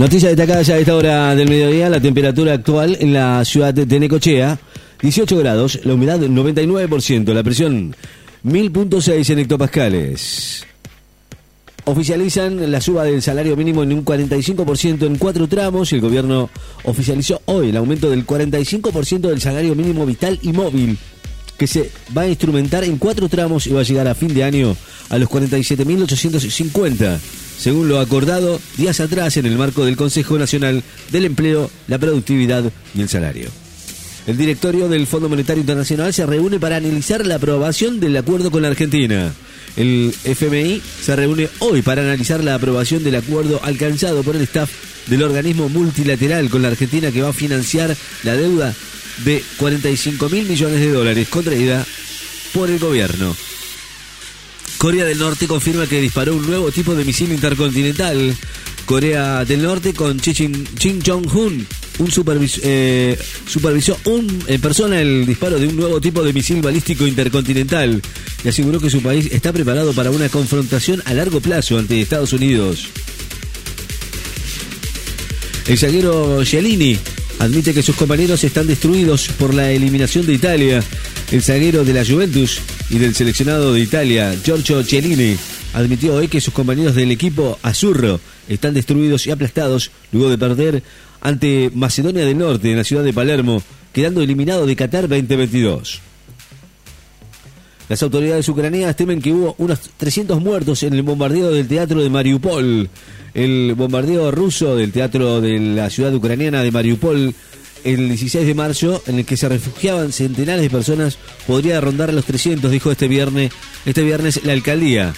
Noticias destacadas ya a esta hora del mediodía, la temperatura actual en la ciudad de Necochea, 18 grados, la humedad 99%, la presión 1000.6 en hectopascales. Oficializan la suba del salario mínimo en un 45% en cuatro tramos y el gobierno oficializó hoy el aumento del 45% del salario mínimo vital y móvil que se va a instrumentar en cuatro tramos y va a llegar a fin de año a los 47.850 según lo acordado días atrás en el marco del Consejo Nacional del Empleo, la Productividad y el Salario. El directorio del Fondo Monetario Internacional se reúne para analizar la aprobación del acuerdo con la Argentina. El FMI se reúne hoy para analizar la aprobación del acuerdo alcanzado por el staff del organismo multilateral con la Argentina que va a financiar la deuda de 45 mil millones de dólares contraída por el gobierno. Corea del Norte confirma que disparó un nuevo tipo de misil intercontinental. Corea del Norte con Kim Jong-un un eh, supervisó un, en persona el disparo de un nuevo tipo de misil balístico intercontinental y aseguró que su país está preparado para una confrontación a largo plazo ante Estados Unidos. El zaguero Gialini admite que sus compañeros están destruidos por la eliminación de Italia. El zaguero de la Juventus y del seleccionado de Italia, Giorgio Cellini, admitió hoy que sus compañeros del equipo azurro están destruidos y aplastados luego de perder ante Macedonia del Norte en la ciudad de Palermo, quedando eliminado de Qatar 2022. Las autoridades ucranianas temen que hubo unos 300 muertos en el bombardeo del teatro de Mariupol. El bombardeo ruso del teatro de la ciudad ucraniana de Mariupol el 16 de marzo, en el que se refugiaban centenares de personas, podría rondar a los 300, dijo este viernes, este viernes la alcaldía.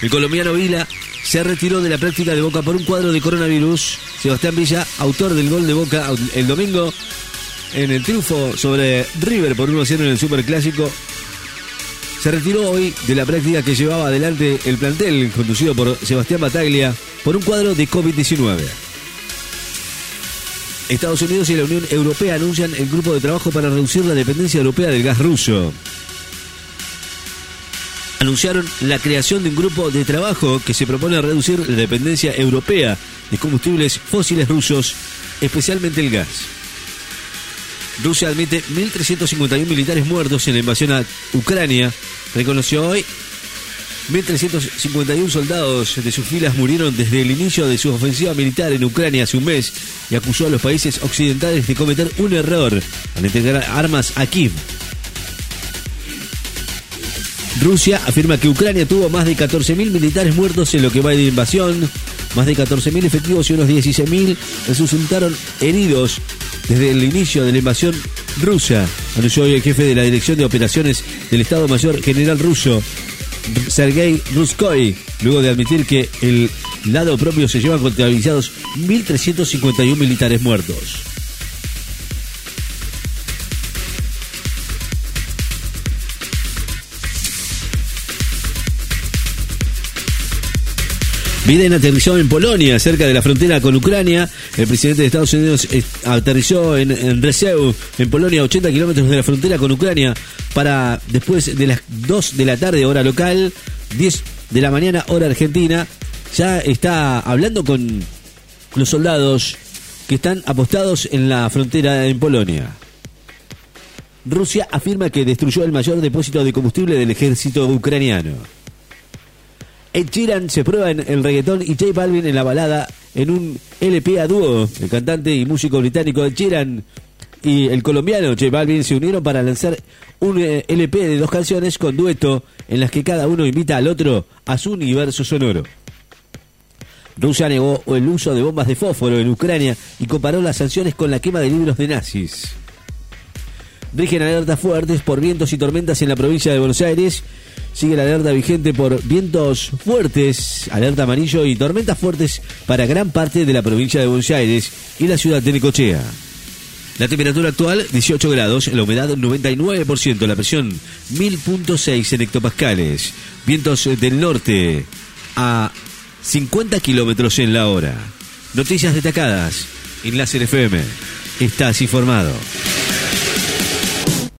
El colombiano Vila se retiró de la práctica de Boca por un cuadro de coronavirus. Sebastián Villa, autor del gol de Boca el domingo en el triunfo sobre River por 1-0 en el Superclásico, se retiró hoy de la práctica que llevaba adelante el plantel conducido por Sebastián Bataglia por un cuadro de COVID-19. Estados Unidos y la Unión Europea anuncian el grupo de trabajo para reducir la dependencia europea del gas ruso. Anunciaron la creación de un grupo de trabajo que se propone reducir la dependencia europea de combustibles fósiles rusos, especialmente el gas. Rusia admite 1.351 militares muertos en la invasión a Ucrania. Reconoció hoy 1.351 soldados de sus filas murieron desde el inicio de su ofensiva militar en Ucrania hace un mes y acusó a los países occidentales de cometer un error al entregar armas a Kiev. Rusia afirma que Ucrania tuvo más de 14.000 militares muertos en lo que va de invasión, más de 14.000 efectivos y unos 16.000 resultaron heridos desde el inicio de la invasión rusa, anunció hoy el jefe de la Dirección de Operaciones del Estado Mayor General ruso, Sergei Ruskoy, luego de admitir que el lado propio se lleva contabilizados 1.351 militares muertos. Biden aterrizó en Polonia, cerca de la frontera con Ucrania. El presidente de Estados Unidos eh, aterrizó en, en en Polonia, 80 kilómetros de la frontera con Ucrania, para después de las 2 de la tarde, hora local, 10 de la mañana, hora argentina. Ya está hablando con los soldados que están apostados en la frontera en Polonia. Rusia afirma que destruyó el mayor depósito de combustible del ejército ucraniano. Ed Sheeran se prueba en el reggaetón y J Balvin en la balada en un LP a dúo. El cantante y músico británico Ed Sheeran y el colombiano J Balvin se unieron para lanzar un eh, LP de dos canciones con dueto en las que cada uno invita al otro a su universo sonoro. Rusia negó el uso de bombas de fósforo en Ucrania y comparó las sanciones con la quema de libros de nazis. Rigen alertas fuertes por vientos y tormentas en la provincia de Buenos Aires Sigue la alerta vigente por vientos fuertes, alerta amarillo y tormentas fuertes para gran parte de la provincia de Buenos Aires y la ciudad de Necochea. La temperatura actual 18 grados, la humedad 99%, la presión 1000.6 en hectopascales, vientos del norte a 50 kilómetros en la hora. Noticias destacadas en la FM. Estás informado.